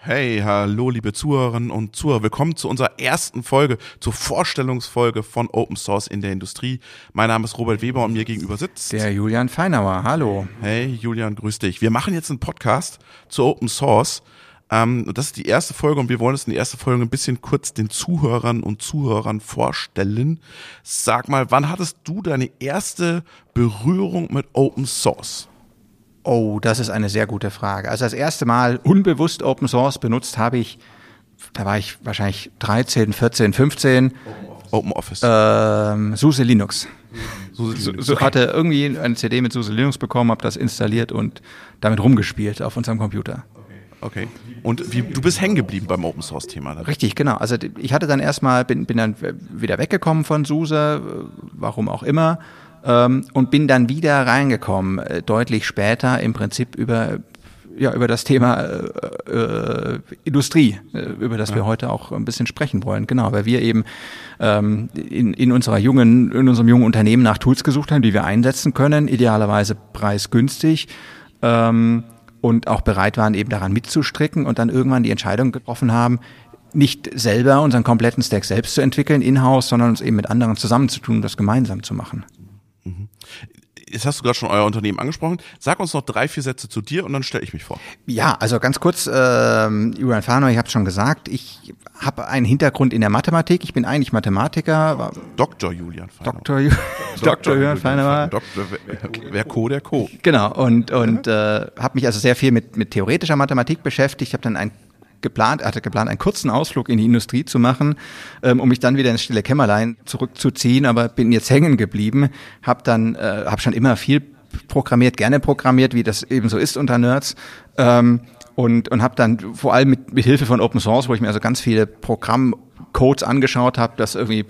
Hey, hallo liebe Zuhörerinnen und Zuhörer, willkommen zu unserer ersten Folge, zur Vorstellungsfolge von Open Source in der Industrie. Mein Name ist Robert Weber und mir gegenüber sitzt der Julian Feinauer. Hallo. Hey Julian, grüß dich. Wir machen jetzt einen Podcast zu Open Source. Ähm, das ist die erste Folge und wir wollen es in der ersten Folge ein bisschen kurz den Zuhörern und Zuhörern vorstellen. Sag mal, wann hattest du deine erste Berührung mit Open Source? Oh, das ist eine sehr gute Frage. Also das erste Mal unbewusst Open Source benutzt habe ich, da war ich wahrscheinlich 13, 14, 15. Open Office. Ähm, SUSE Linux. SUSE Linux. So, so hatte irgendwie eine CD mit SUSE Linux bekommen, habe das installiert und damit rumgespielt auf unserem Computer. Okay. Und wie, du bist hängen geblieben beim Open Source Thema. Dann. Richtig, genau. Also ich hatte dann erstmal, bin, bin dann wieder weggekommen von SUSE, warum auch immer ähm, und bin dann wieder reingekommen, äh, deutlich später im Prinzip über ja, über das Thema äh, äh, Industrie, äh, über das ja. wir heute auch ein bisschen sprechen wollen. Genau, weil wir eben ähm, in, in unserer jungen, in unserem jungen Unternehmen nach Tools gesucht haben, die wir einsetzen können, idealerweise preisgünstig. Ähm, und auch bereit waren, eben daran mitzustricken und dann irgendwann die Entscheidung getroffen haben, nicht selber unseren kompletten Stack selbst zu entwickeln, in-house, sondern uns eben mit anderen zusammenzutun das gemeinsam zu machen. Mhm. Jetzt hast du gerade schon euer Unternehmen angesprochen. Sag uns noch drei, vier Sätze zu dir und dann stelle ich mich vor. Ja, also ganz kurz, äh, Julian Fano, ich habe schon gesagt, ich habe einen Hintergrund in der Mathematik. Ich bin eigentlich Mathematiker. Dr. Julian Fano. Dr. Ju Dr. Julian Fano. Dr. Wer Co, der Co. Genau, und, und äh, habe mich also sehr viel mit, mit theoretischer Mathematik beschäftigt. Ich habe dann ein geplant, er hatte geplant, einen kurzen Ausflug in die Industrie zu machen, ähm, um mich dann wieder ins stille Kämmerlein zurückzuziehen, aber bin jetzt hängen geblieben, habe dann, äh, habe schon immer viel programmiert, gerne programmiert, wie das eben so ist unter Nerds. Ähm, und und habe dann vor allem mit, mit Hilfe von Open Source, wo ich mir also ganz viele Programmcodes angeschaut habe, das irgendwie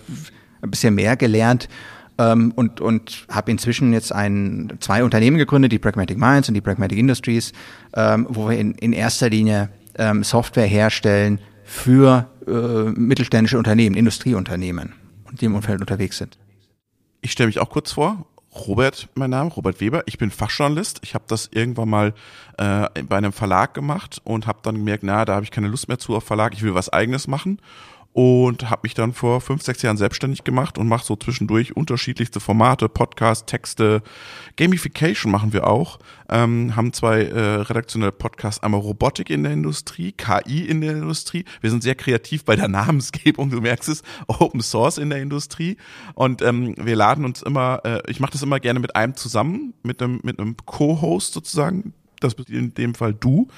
ein bisschen mehr gelernt ähm, und und habe inzwischen jetzt ein zwei Unternehmen gegründet, die Pragmatic Minds und die Pragmatic Industries, ähm, wo wir in, in erster Linie ähm, Software herstellen für äh, mittelständische Unternehmen, Industrieunternehmen und die im Umfeld unterwegs sind. Ich stelle mich auch kurz vor. Robert, mein Name, Robert Weber. Ich bin Fachjournalist. Ich habe das irgendwann mal äh, bei einem Verlag gemacht und habe dann gemerkt, na, da habe ich keine Lust mehr zu auf Verlag. Ich will was Eigenes machen und habe mich dann vor fünf, sechs Jahren selbstständig gemacht und mache so zwischendurch unterschiedlichste Formate, Podcast, Texte, Gamification machen wir auch, ähm, haben zwei äh, redaktionelle Podcasts, einmal Robotik in der Industrie, KI in der Industrie. Wir sind sehr kreativ bei der Namensgebung, du merkst es, Open Source in der Industrie. Und ähm, wir laden uns immer, äh, ich mache das immer gerne mit einem zusammen, mit einem, mit einem Co-Host sozusagen, das bist in dem Fall du.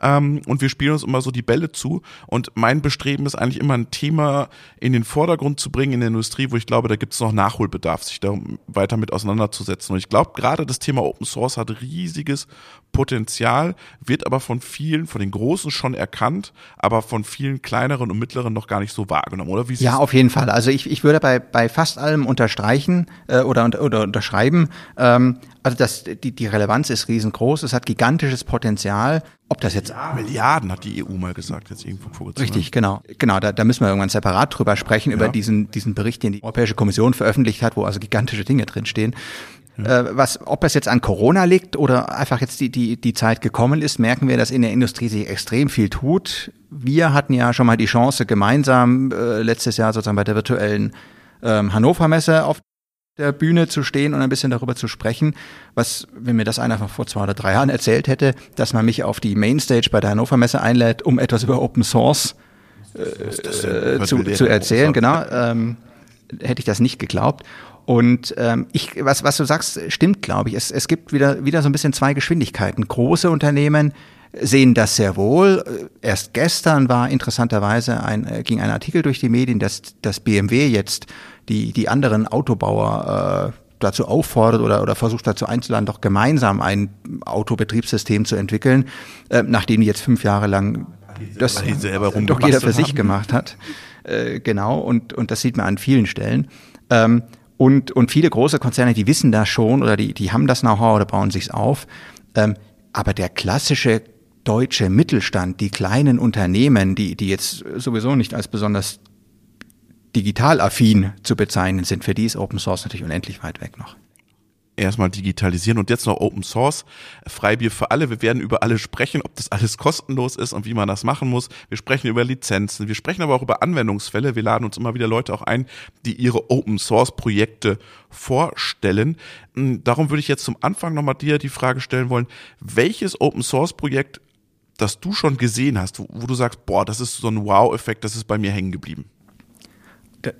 Ähm, und wir spielen uns immer so die Bälle zu. Und mein Bestreben ist eigentlich immer ein Thema in den Vordergrund zu bringen in der Industrie, wo ich glaube, da gibt es noch Nachholbedarf, sich da weiter mit auseinanderzusetzen. Und ich glaube, gerade das Thema Open Source hat riesiges Potenzial, wird aber von vielen, von den Großen schon erkannt, aber von vielen kleineren und mittleren noch gar nicht so wahrgenommen, oder? Wie ja, auf jeden Fall. Also ich, ich würde bei, bei fast allem unterstreichen äh, oder, oder unterschreiben. Ähm, also das, die, die Relevanz ist riesengroß, es hat gigantisches Potenzial. Ob das jetzt ja, Milliarden hat die EU mal gesagt, jetzt irgendwo vor kurzem. Richtig, ne? genau. Genau, da, da müssen wir irgendwann separat drüber sprechen, ja. über diesen, diesen Bericht, den die Europäische Kommission veröffentlicht hat, wo also gigantische Dinge drinstehen. Ja. Äh, was, ob das jetzt an Corona liegt oder einfach jetzt die, die, die Zeit gekommen ist, merken wir, dass in der Industrie sich extrem viel tut. Wir hatten ja schon mal die Chance, gemeinsam äh, letztes Jahr sozusagen bei der virtuellen ähm, Hannover Messe auf der Bühne zu stehen und ein bisschen darüber zu sprechen, was, wenn mir das einer vor zwei oder drei Jahren erzählt hätte, dass man mich auf die Mainstage bei der Hannover Messe einlädt, um etwas über Open Source äh, zu, zu erzählen, genau, ähm, hätte ich das nicht geglaubt. Und ähm, ich, was, was du sagst, stimmt, glaube ich. Es, es gibt wieder, wieder so ein bisschen zwei Geschwindigkeiten. Große Unternehmen sehen das sehr wohl. Erst gestern war interessanterweise ein, äh, ging ein Artikel durch die Medien, dass, dass BMW jetzt die, die anderen Autobauer äh, dazu auffordert oder, oder versucht dazu einzuladen, doch gemeinsam ein Autobetriebssystem zu entwickeln, äh, nachdem die jetzt fünf Jahre lang das doch jeder für sich gemacht hat. Äh, genau, und, und das sieht man an vielen Stellen. Ähm, und, und viele große Konzerne, die wissen das schon oder die, die haben das Know-how oder bauen sich's auf. Ähm, aber der klassische deutsche Mittelstand, die kleinen Unternehmen, die, die jetzt sowieso nicht als besonders digital affin zu bezeichnen sind, für die ist Open Source natürlich unendlich weit weg noch erstmal digitalisieren und jetzt noch Open Source, Freibier für alle. Wir werden über alle sprechen, ob das alles kostenlos ist und wie man das machen muss. Wir sprechen über Lizenzen, wir sprechen aber auch über Anwendungsfälle. Wir laden uns immer wieder Leute auch ein, die ihre Open Source Projekte vorstellen. Hm, darum würde ich jetzt zum Anfang nochmal dir die Frage stellen wollen, welches Open Source Projekt, das du schon gesehen hast, wo, wo du sagst, boah, das ist so ein Wow-Effekt, das ist bei mir hängen geblieben?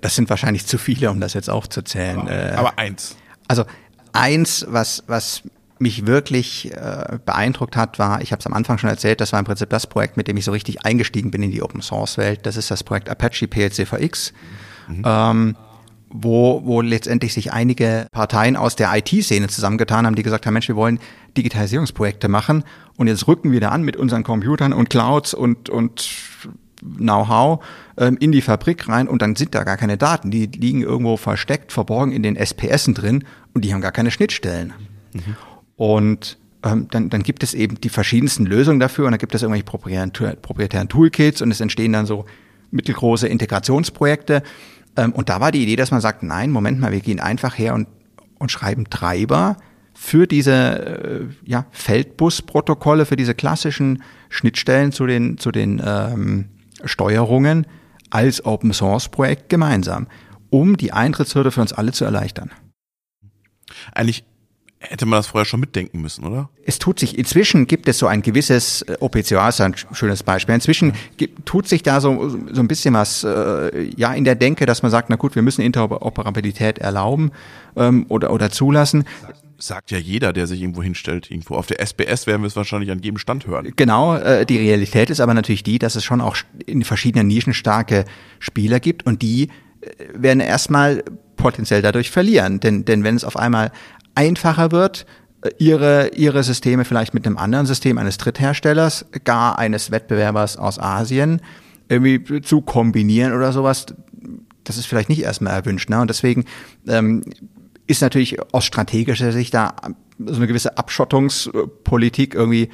Das sind wahrscheinlich zu viele, um das jetzt aufzuzählen. Aber, äh, aber eins. Also Eins, was, was mich wirklich äh, beeindruckt hat, war, ich habe es am Anfang schon erzählt, das war im Prinzip das Projekt, mit dem ich so richtig eingestiegen bin in die Open Source Welt. Das ist das Projekt Apache PLCVX, mhm. ähm, wo, wo letztendlich sich einige Parteien aus der IT-Szene zusammengetan haben, die gesagt haben, Mensch, wir wollen Digitalisierungsprojekte machen und jetzt rücken wir da an mit unseren Computern und Clouds und, und Know-how ähm, in die Fabrik rein und dann sind da gar keine Daten. Die liegen irgendwo versteckt, verborgen in den SPSen drin und die haben gar keine Schnittstellen. Mhm. Und ähm, dann, dann gibt es eben die verschiedensten Lösungen dafür und dann gibt es irgendwelche proprietären, proprietären Toolkits und es entstehen dann so mittelgroße Integrationsprojekte. Ähm, und da war die Idee, dass man sagt, nein, Moment mal, wir gehen einfach her und, und schreiben Treiber für diese äh, ja, Feldbus-Protokolle, für diese klassischen Schnittstellen zu den, zu den ähm, Steuerungen als Open Source Projekt gemeinsam, um die Eintrittshürde für uns alle zu erleichtern. Eigentlich hätte man das vorher schon mitdenken müssen, oder? Es tut sich, inzwischen gibt es so ein gewisses, äh, OPCA ist ein schönes Beispiel, inzwischen gibt, tut sich da so, so ein bisschen was, äh, ja, in der Denke, dass man sagt, na gut, wir müssen Interoperabilität erlauben ähm, oder, oder zulassen sagt ja jeder, der sich irgendwo hinstellt, irgendwo. Auf der SBS werden wir es wahrscheinlich an jedem Stand hören. Genau, äh, die Realität ist aber natürlich die, dass es schon auch in verschiedenen Nischen starke Spieler gibt und die äh, werden erstmal potenziell dadurch verlieren. Denn, denn wenn es auf einmal einfacher wird, äh, ihre, ihre Systeme vielleicht mit einem anderen System eines Drittherstellers, gar eines Wettbewerbers aus Asien, irgendwie zu kombinieren oder sowas, das ist vielleicht nicht erstmal erwünscht. Ne? Und deswegen ähm, ist natürlich aus strategischer Sicht da so eine gewisse Abschottungspolitik irgendwie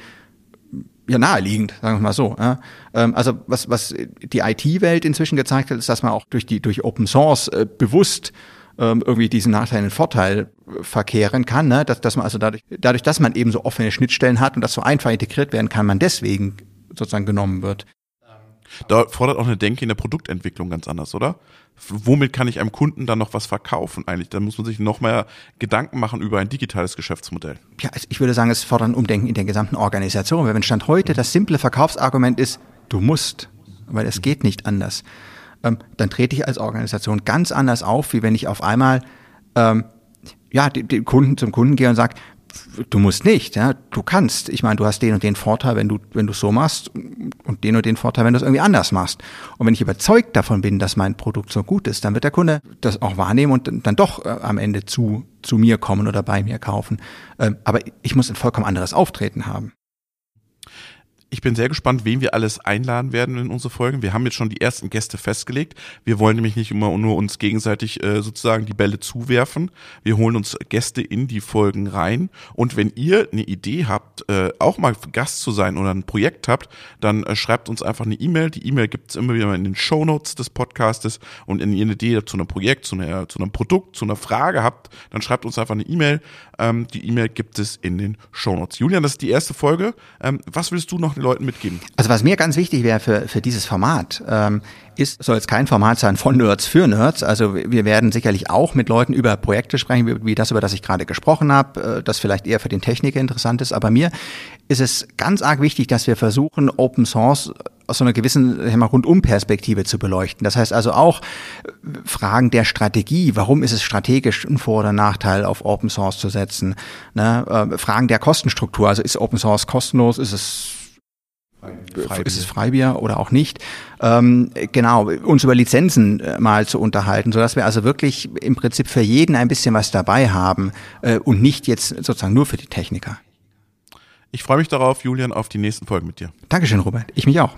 ja naheliegend, sagen wir mal so. Ja. Ähm, also was, was die IT-Welt inzwischen gezeigt hat, ist, dass man auch durch die durch Open Source äh, bewusst ähm, irgendwie diesen Nachteil in den Vorteil verkehren kann, ne? dass, dass man also dadurch, dadurch, dass man eben so offene Schnittstellen hat und das so einfach integriert werden kann, man deswegen sozusagen genommen wird. Da fordert auch eine Denke in der Produktentwicklung ganz anders, oder? Womit kann ich einem Kunden dann noch was verkaufen eigentlich? Da muss man sich noch mehr Gedanken machen über ein digitales Geschäftsmodell. Ja, also ich würde sagen, es fordert ein Umdenken in der gesamten Organisation. Weil wenn Stand heute das simple Verkaufsargument ist, du musst, weil es geht nicht anders, ähm, dann trete ich als Organisation ganz anders auf, wie wenn ich auf einmal ähm, ja, den, den Kunden zum Kunden gehe und sage, du musst nicht, ja, du kannst. Ich meine, du hast den und den Vorteil, wenn du wenn du so machst und den und den Vorteil, wenn du es irgendwie anders machst. Und wenn ich überzeugt davon bin, dass mein Produkt so gut ist, dann wird der Kunde das auch wahrnehmen und dann doch äh, am Ende zu zu mir kommen oder bei mir kaufen. Ähm, aber ich muss ein vollkommen anderes Auftreten haben. Ich bin sehr gespannt, wen wir alles einladen werden in unsere Folgen. Wir haben jetzt schon die ersten Gäste festgelegt. Wir wollen nämlich nicht immer nur uns gegenseitig äh, sozusagen die Bälle zuwerfen. Wir holen uns Gäste in die Folgen rein. Und wenn ihr eine Idee habt, äh, auch mal Gast zu sein oder ein Projekt habt, dann äh, schreibt uns einfach eine E-Mail. Die E-Mail gibt es immer wieder in den Show Notes des Podcastes. Und wenn ihr eine Idee zu einem Projekt, zu, einer, zu einem Produkt, zu einer Frage habt, dann schreibt uns einfach eine E-Mail. Ähm, die E-Mail gibt es in den Show Notes. Julian, das ist die erste Folge. Ähm, was willst du noch den Leuten mitgeben? Also was mir ganz wichtig wäre für, für dieses Format, ähm, ist, soll jetzt kein Format sein von Nerds für Nerds. Also wir werden sicherlich auch mit Leuten über Projekte sprechen, wie, wie das, über das ich gerade gesprochen habe, äh, das vielleicht eher für den Techniker interessant ist. Aber mir ist es ganz arg wichtig, dass wir versuchen, Open Source aus so einer gewissen Rundum-Perspektive zu beleuchten. Das heißt also auch äh, Fragen der Strategie. Warum ist es strategisch ein Vor- oder Nachteil auf Open Source zu setzen? Ne? Äh, Fragen der Kostenstruktur. Also ist Open Source kostenlos? Ist es Freibier. ist es Freibier oder auch nicht, ähm, genau, uns über Lizenzen äh, mal zu unterhalten, so dass wir also wirklich im Prinzip für jeden ein bisschen was dabei haben äh, und nicht jetzt sozusagen nur für die Techniker. Ich freue mich darauf, Julian, auf die nächsten Folgen mit dir. Dankeschön, Robert. Ich mich auch.